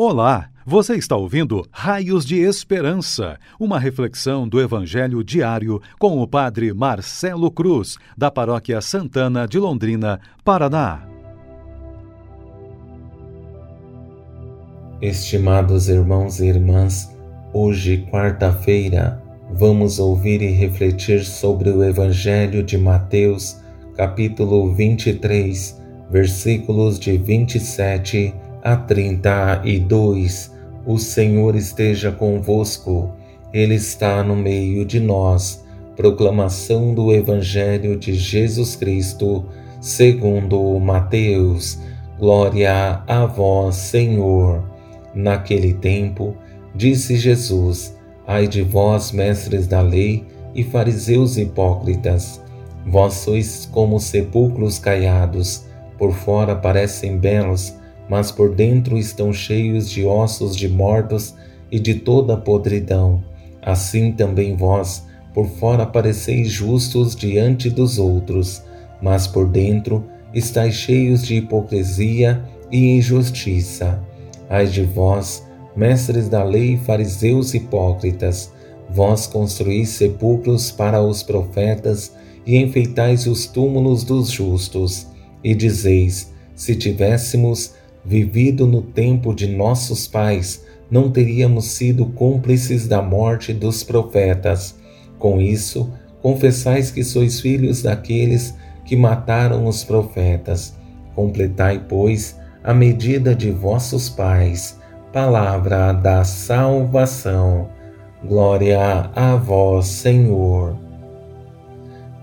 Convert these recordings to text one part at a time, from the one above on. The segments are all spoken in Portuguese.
Olá, você está ouvindo Raios de Esperança, uma reflexão do Evangelho diário com o Padre Marcelo Cruz, da Paróquia Santana de Londrina, Paraná. Estimados irmãos e irmãs, hoje, quarta-feira, vamos ouvir e refletir sobre o Evangelho de Mateus, capítulo 23, versículos de 27 a 32. O Senhor esteja convosco, Ele está no meio de nós. Proclamação do Evangelho de Jesus Cristo, segundo Mateus. Glória a vós, Senhor. Naquele tempo, disse Jesus: Ai de vós, mestres da lei e fariseus hipócritas, vós sois como sepulcros caiados, por fora parecem belos, mas por dentro estão cheios de ossos de mortos e de toda podridão. Assim também vós, por fora pareceis justos diante dos outros, mas por dentro estáis cheios de hipocrisia e injustiça. Ai de vós, mestres da lei fariseus hipócritas, vós construís sepulcros para os profetas e enfeitais os túmulos dos justos, e dizeis: se tivéssemos vivido no tempo de nossos pais, não teríamos sido cúmplices da morte dos profetas. Com isso, confessais que sois filhos daqueles que mataram os profetas. Completai, pois, a medida de vossos pais. Palavra da salvação. Glória a vós, Senhor.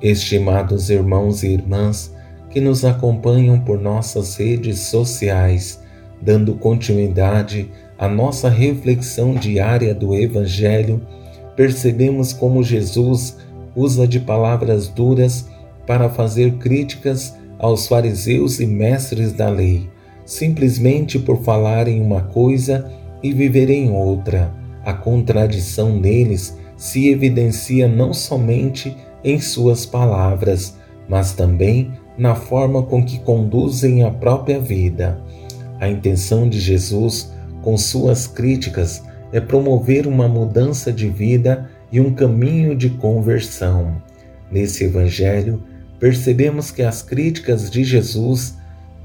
Estimados irmãos e irmãs, que nos acompanham por nossas redes sociais, dando continuidade à nossa reflexão diária do Evangelho, percebemos como Jesus usa de palavras duras para fazer críticas aos fariseus e mestres da lei, simplesmente por falarem uma coisa e viverem outra. A contradição neles se evidencia não somente em suas palavras, mas também na forma com que conduzem a própria vida. A intenção de Jesus com suas críticas é promover uma mudança de vida e um caminho de conversão. Nesse Evangelho, percebemos que as críticas de Jesus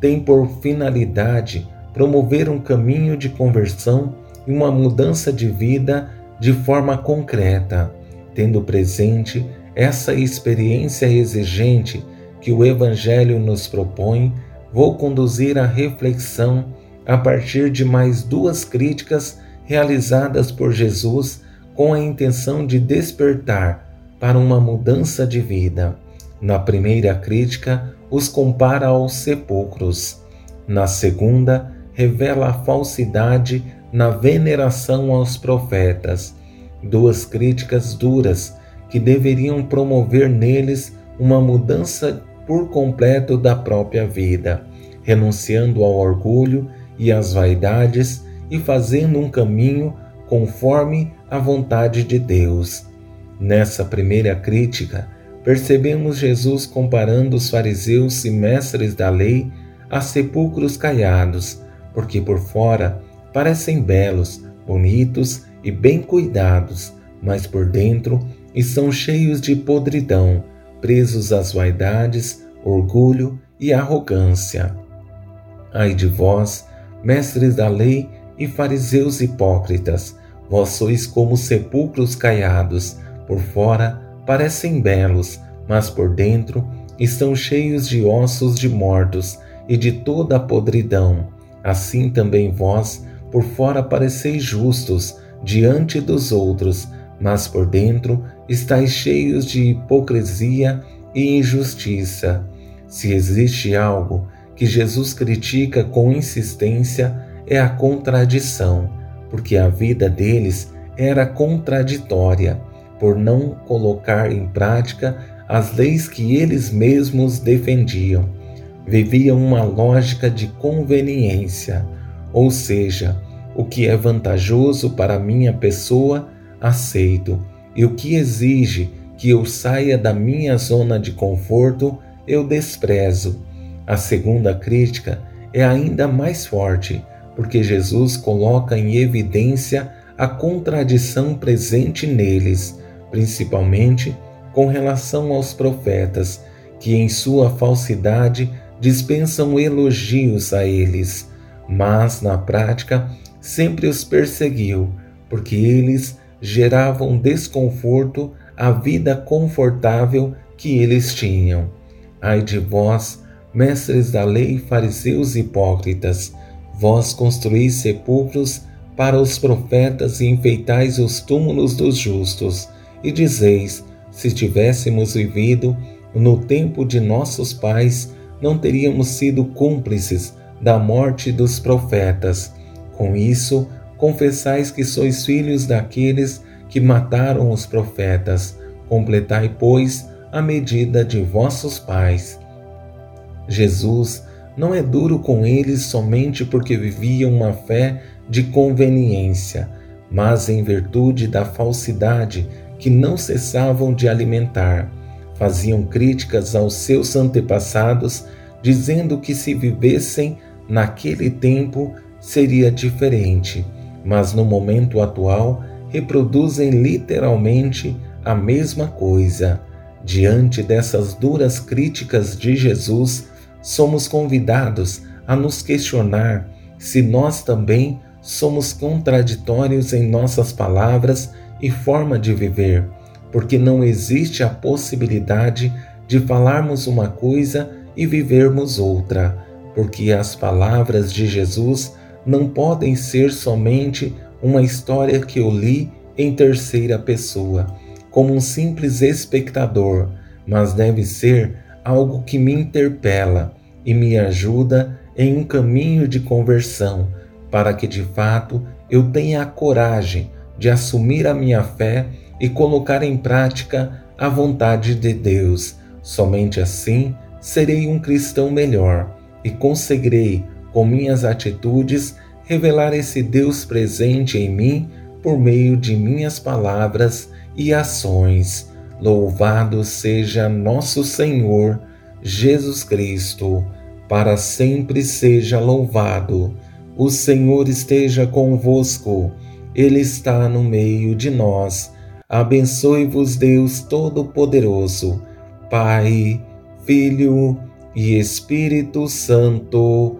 têm por finalidade promover um caminho de conversão e uma mudança de vida de forma concreta, tendo presente essa experiência exigente que o Evangelho nos propõe, vou conduzir a reflexão a partir de mais duas críticas realizadas por Jesus com a intenção de despertar para uma mudança de vida. Na primeira crítica, os compara aos sepulcros. Na segunda, revela a falsidade na veneração aos profetas. Duas críticas duras que deveriam promover neles uma mudança por completo da própria vida, renunciando ao orgulho e às vaidades e fazendo um caminho conforme a vontade de Deus. Nessa primeira crítica, percebemos Jesus comparando os fariseus e mestres da lei a sepulcros caiados, porque por fora parecem belos, bonitos e bem cuidados, mas por dentro estão cheios de podridão, presos às vaidades, orgulho e arrogância. Ai de vós, mestres da lei e fariseus hipócritas, vós sois como sepulcros caiados, por fora parecem belos, mas por dentro estão cheios de ossos de mortos e de toda a podridão. Assim também vós, por fora pareceis justos diante dos outros, mas por dentro estáis cheios de hipocrisia e injustiça. Se existe algo que Jesus critica com insistência, é a contradição, porque a vida deles era contraditória, por não colocar em prática as leis que eles mesmos defendiam. Viviam uma lógica de conveniência, ou seja, o que é vantajoso para minha pessoa aceito, e o que exige que eu saia da minha zona de conforto, eu desprezo. A segunda crítica é ainda mais forte, porque Jesus coloca em evidência a contradição presente neles, principalmente com relação aos profetas, que em sua falsidade dispensam elogios a eles, mas na prática sempre os perseguiu, porque eles geravam desconforto à vida confortável que eles tinham. Ai de vós, mestres da lei, fariseus hipócritas, vós construís sepulcros para os profetas e enfeitais os túmulos dos justos, e dizeis: se tivéssemos vivido no tempo de nossos pais, não teríamos sido cúmplices da morte dos profetas. Com isso, confessais que sois filhos daqueles que mataram os profetas. Completai, pois, a medida de vossos pais. Jesus não é duro com eles somente porque viviam uma fé de conveniência, mas em virtude da falsidade que não cessavam de alimentar. Faziam críticas aos seus antepassados, dizendo que se vivessem naquele tempo seria diferente, mas no momento atual reproduzem literalmente a mesma coisa. Diante dessas duras críticas de Jesus, somos convidados a nos questionar se nós também somos contraditórios em nossas palavras e forma de viver, porque não existe a possibilidade de falarmos uma coisa e vivermos outra, porque as palavras de Jesus não podem ser somente uma história que eu li em terceira pessoa, como um simples espectador, mas deve ser algo que me interpela e me ajuda em um caminho de conversão, para que de fato eu tenha a coragem de assumir a minha fé e colocar em prática a vontade de Deus. Somente assim serei um cristão melhor e conseguirei, com minhas atitudes, revelar esse Deus presente em mim por meio de minhas palavras e ações. Louvado seja nosso Senhor Jesus Cristo, para sempre seja louvado. O Senhor esteja convosco, Ele está no meio de nós. Abençoe-vos, Deus Todo-Poderoso, Pai, Filho e Espírito Santo.